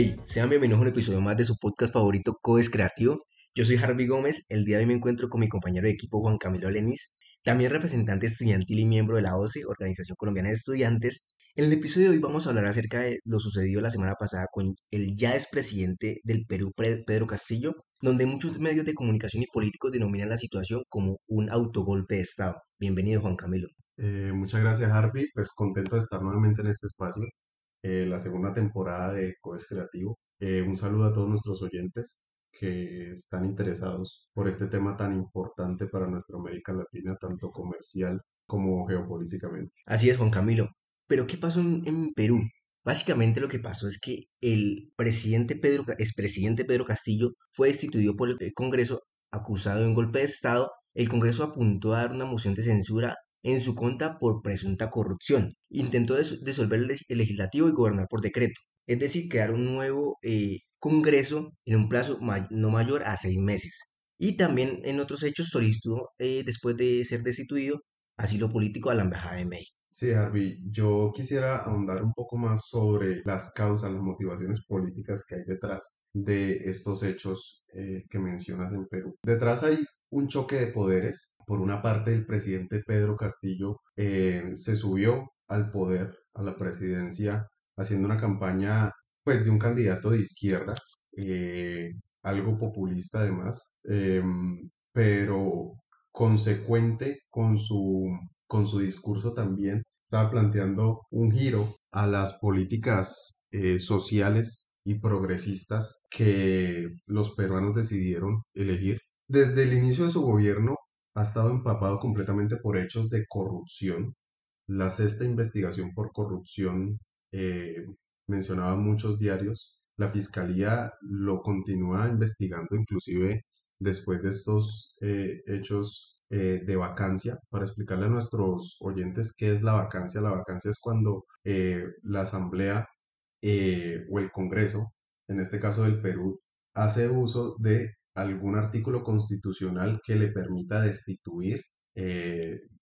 Hey, sean bienvenidos a un episodio más de su podcast favorito Codes Creativo. Yo soy Harvey Gómez, el día de hoy me encuentro con mi compañero de equipo Juan Camilo Lenis, también representante estudiantil y miembro de la OCE, Organización Colombiana de Estudiantes. En el episodio de hoy vamos a hablar acerca de lo sucedido la semana pasada con el ya expresidente del Perú, Pedro Castillo, donde muchos medios de comunicación y políticos denominan la situación como un autogolpe de Estado. Bienvenido Juan Camilo. Eh, muchas gracias Harvey, pues contento de estar nuevamente en este espacio, eh, la segunda temporada de Codes Creativo. Eh, un saludo a todos nuestros oyentes que están interesados por este tema tan importante para nuestra América Latina, tanto comercial como geopolíticamente. Así es, Juan Camilo. Pero ¿qué pasó en, Perú? Básicamente lo que pasó es que el presidente Pedro, expresidente Pedro Castillo fue destituido por el Congreso acusado de un golpe de Estado. El Congreso apuntó a dar una moción de censura en su contra por presunta corrupción. Intentó disolver el legislativo y gobernar por decreto, es decir, crear un nuevo eh, Congreso en un plazo no mayor a seis meses. Y también en otros hechos solicitó, eh, después de ser destituido, asilo político a la Embajada de México. Sí, Harvey, yo quisiera ahondar un poco más sobre las causas, las motivaciones políticas que hay detrás de estos hechos eh, que mencionas en Perú. Detrás hay un choque de poderes. Por una parte, el presidente Pedro Castillo eh, se subió al poder, a la presidencia, haciendo una campaña pues de un candidato de izquierda, eh, algo populista además, em, pero consecuente con su, con su discurso también, estaba planteando un giro a las políticas eh, sociales y progresistas que los peruanos decidieron elegir. Desde el inicio de su gobierno ha estado empapado completamente por hechos de corrupción. La sexta investigación por corrupción eh, mencionaba muchos diarios. La fiscalía lo continúa investigando, inclusive después de estos eh, hechos eh, de vacancia. Para explicarle a nuestros oyentes qué es la vacancia, la vacancia es cuando eh, la Asamblea o el Congreso, en este caso del Perú, hace uso de algún artículo constitucional que le permita destituir,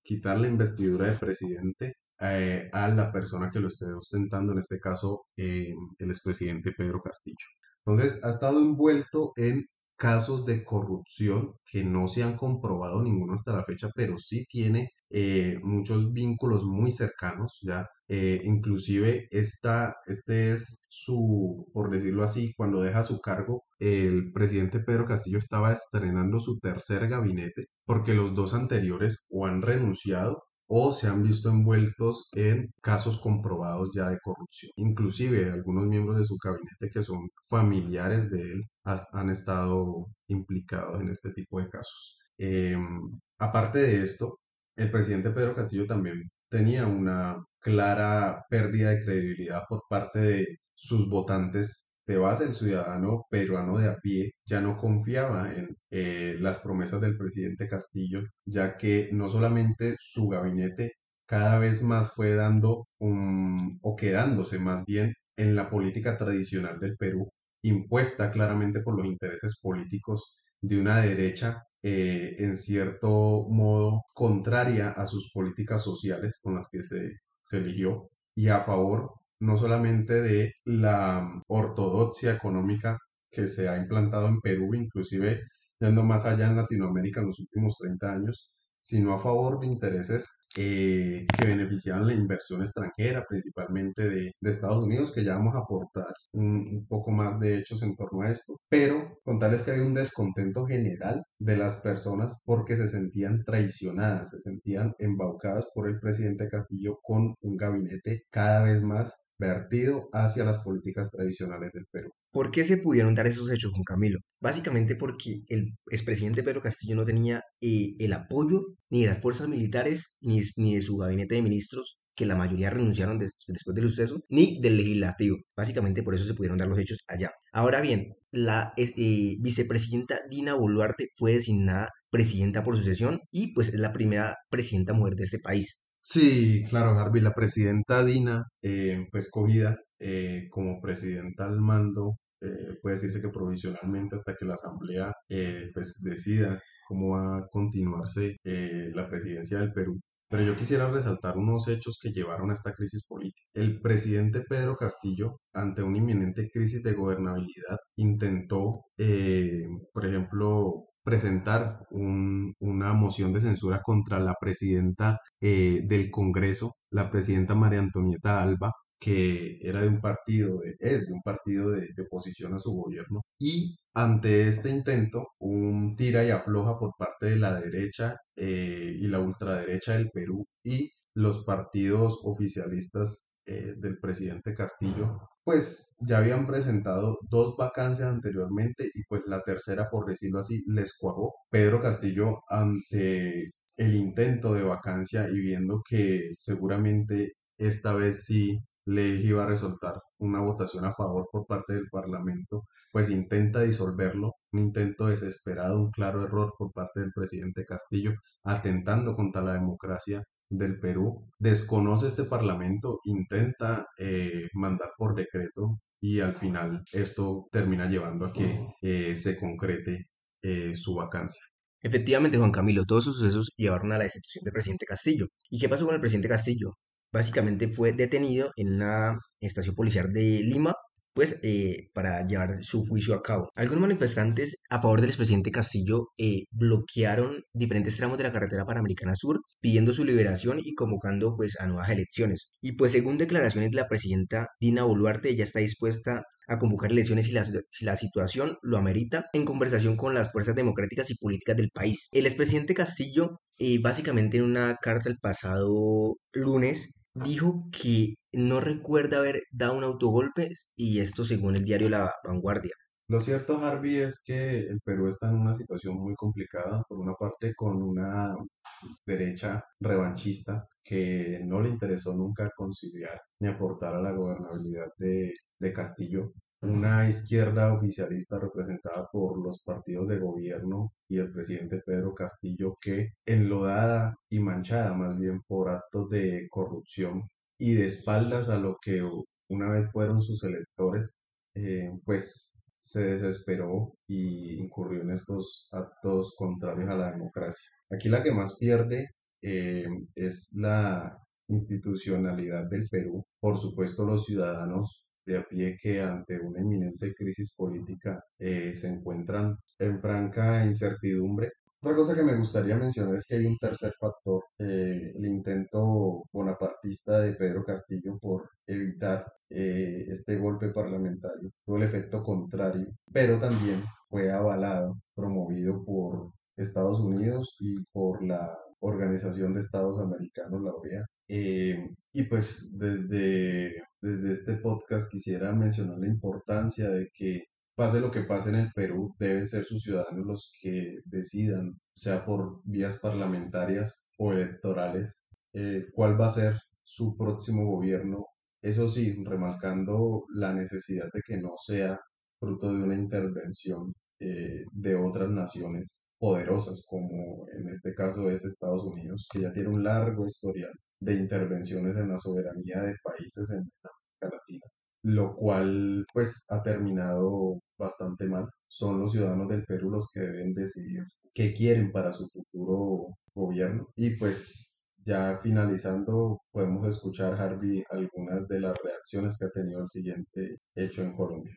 quitar la investidura de presidente eh, a la persona que lo esté ostentando, en este caso eh, el expresidente Pedro Castillo. Entonces, ha estado envuelto en casos de corrupción que no se han comprobado ninguno hasta la fecha, pero sí tiene eh, muchos vínculos muy cercanos, ¿ya? inclusive esta, este es su, por decirlo así, cuando deja su cargo, el presidente Pedro Castillo estaba estrenando su tercer gabinete porque los dos anteriores o han renunciado o se han visto envueltos en casos comprobados ya de corrupción. Inclusive algunos miembros de su gabinete que son familiares de él han estado implicados en este tipo de casos. Em, aparte de esto, el presidente Pedro Castillo también tenía una clara pérdida de credibilidad por parte de sus votantes de base, el ciudadano peruano de a pie ya no confiaba en eh, las promesas del presidente Castillo, ya que no solamente su gabinete cada vez más fue dando o quedándose más bien en la política tradicional del Perú, impuesta claramente por los intereses políticos de una derecha eh, en cierto modo contraria a sus políticas sociales con las que se, se eligió y a favor no solamente de la ortodoxia económica que se ha implantado en Perú, inclusive yendo más allá en Latinoamérica en los últimos 30 años, sino a favor de intereses eh, que beneficiaban la inversión extranjera, principalmente de, Estados Unidos, que ya vamos a aportar un, poco más de hechos en torno a esto. Pero contarles que hay un descontento general de las personas porque se sentían traicionadas, se sentían embaucadas por el presidente Castillo con un gabinete cada vez más vertido hacia las políticas tradicionales del Perú. ¿Por qué se pudieron dar esos hechos, Juan Camilo? Básicamente porque el expresidente Pedro Castillo no tenía eh, el apoyo ni de las fuerzas militares ni, ni, de su gabinete de ministros, que la mayoría renunciaron después del suceso, ni del legislativo. Básicamente por eso se pudieron dar los hechos allá. Ahora bien, la eh, vicepresidenta Dina Boluarte fue designada presidenta por sucesión y pues es la primera presidenta mujer de este país. Sí, claro, Harvey, la presidenta Dina eh, fue escogida eh, como presidenta al mando, eh, puede decirse que provisionalmente hasta que la Asamblea pues decida cómo va a continuarse la presidencia del Perú. pero yo quisiera resaltar unos hechos que llevaron a esta crisis política. El presidente Pedro Castillo, ante una inminente crisis de gobernabilidad, intentó, eh, por ejemplo, presentar un- una moción de censura contra la presidenta eh, del Congreso, la presidenta María Antonieta Alba, que era de un partido, es de un partido de, de oposición a su gobierno. Y ante este intento, un tira y afloja por parte de la derecha eh, y la ultraderecha del Perú y los partidos oficialistas eh, del presidente Castillo, pues ya habían presentado dos vacancias anteriormente y pues la tercera, por decirlo así, les cuajó. Pedro Castillo ante el intento de vacancia y viendo que seguramente esta vez sí le iba a resultar una votación a favor por parte del Parlamento, pues intenta disolverlo, un intento desesperado, un claro error por parte del presidente Castillo, atentando contra la democracia del Perú, desconoce este Parlamento, intenta eh, mandar por decreto y al final esto termina llevando a que eh, se concrete eh, su vacancia. Efectivamente, Juan Camilo, todos esos sucesos llevaron a la destitución del presidente Castillo. ¿Y qué pasó con el presidente Castillo? Básicamente fue detenido en una estación policial de Lima, pues eh, para llevar su juicio a cabo. Algunos manifestantes a favor del expresidente Castillo eh, bloquearon diferentes tramos de la carretera Panamericana Sur, pidiendo su liberación y convocando pues a nuevas elecciones. Y pues según declaraciones de la presidenta Dina Boluarte, ella está dispuesta a convocar elecciones si la, si la situación lo amerita en conversación con las fuerzas democráticas y políticas del país. El expresidente Castillo, eh, básicamente en una carta el pasado lunes, dijo que no recuerda haber dado un autogolpe y esto según el diario La Vanguardia. Lo cierto, Harvey, es que el Perú está en una situación muy complicada, por una parte con una derecha revanchista que no le interesó nunca conciliar ni aportar a la gobernabilidad de, de Castillo, una izquierda oficialista representada por los partidos de gobierno y el presidente Pedro Castillo que enlodada y manchada más bien por actos de corrupción y de espaldas a lo que una vez fueron sus electores, eh, pues se desesperó y incurrió en estos actos contrarios a la democracia. Aquí la que más pierde eh, es la institucionalidad del Perú, por supuesto los ciudadanos de a pie que ante una inminente crisis política eh, se encuentran en franca incertidumbre. Otra cosa que me gustaría mencionar es que hay un tercer factor, eh, el intento bonapartista de Pedro Castillo por evitar eh, este golpe parlamentario, tuvo el efecto contrario, pero también fue avalado, promovido por Estados Unidos y por la Organización de Estados Americanos, la OEA. Y pues desde, desde este podcast quisiera mencionar la importancia de que pase lo que pase en el Perú, deben ser sus ciudadanos los que decidan, sea por vías parlamentarias o electorales, eh, cuál va a ser su próximo gobierno. Eso sí, remarcando la necesidad de que no sea fruto de una intervención eh, de otras naciones poderosas, como en este caso es Estados Unidos, que ya tiene un largo historial de intervenciones en la soberanía de países en América Latina, lo cual pues ha terminado bastante mal. Son los ciudadanos del Perú los que deben decidir qué quieren para su futuro gobierno y pues ya finalizando podemos escuchar Harvey algunas de las reacciones que ha tenido el siguiente hecho en Colombia.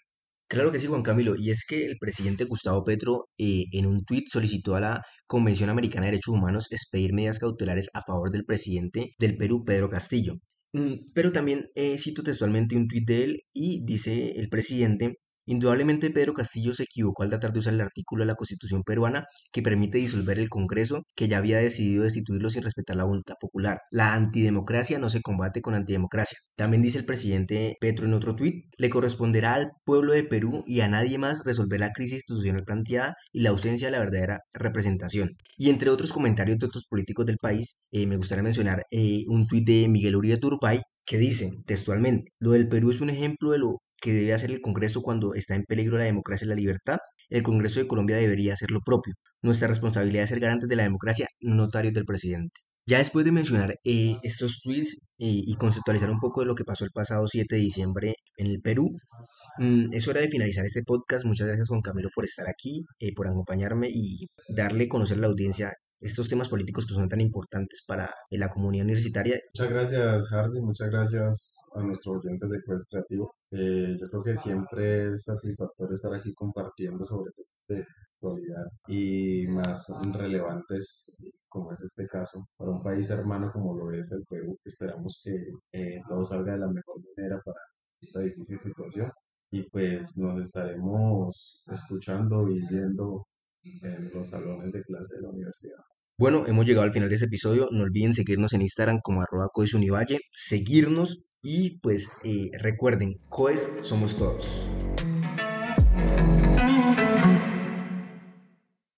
Claro que sí, Juan Camilo, y es que el presidente Gustavo Petro eh, en un tuit solicitó a la Convención Americana de Derechos Humanos expedir medidas cautelares a favor del presidente del Perú, Pedro Castillo. Mm, pero también eh, cito textualmente un tuit de él y dice el presidente, Indudablemente Pedro Castillo se equivocó al tratar de usar el artículo de la Constitución peruana que permite disolver el Congreso, que ya había decidido destituirlo sin respetar la voluntad popular. La antidemocracia no se combate con antidemocracia. También dice el presidente Petro en otro tuit, le corresponderá al pueblo de Perú y a nadie más resolver la crisis institucional planteada y la ausencia de la verdadera representación. Y entre otros comentarios de otros políticos del país, eh, me gustaría mencionar eh, un tuit de Miguel Uribe Turbay que dice textualmente, lo del Perú es un ejemplo de lo que debe hacer el Congreso cuando está en peligro la democracia y la libertad, el Congreso de Colombia debería hacer lo propio. Nuestra responsabilidad es ser garantes de la democracia, notarios del presidente. Ya después de mencionar eh, estos tweets eh, y conceptualizar un poco de lo que pasó el pasado 7 de diciembre en el Perú, mm, es hora de finalizar este podcast. Muchas gracias Juan Camilo por estar aquí, eh, por acompañarme y darle a conocer a la audiencia estos temas políticos que son tan importantes para la comunidad universitaria. Muchas gracias, Hardy, muchas gracias a nuestros oyentes de Quest Creativo. Eh, yo creo que siempre es satisfactorio estar aquí compartiendo sobre temas de actualidad y más relevantes como es este caso, para un país hermano como lo es el Perú. Esperamos que eh, todo salga de la mejor manera para esta difícil situación y pues nos estaremos escuchando y viendo en los salones de clase de la universidad. Bueno, hemos llegado al final de este episodio. No olviden seguirnos en Instagram como arroba coesunivalle, seguirnos y pues eh, recuerden, COES somos todos.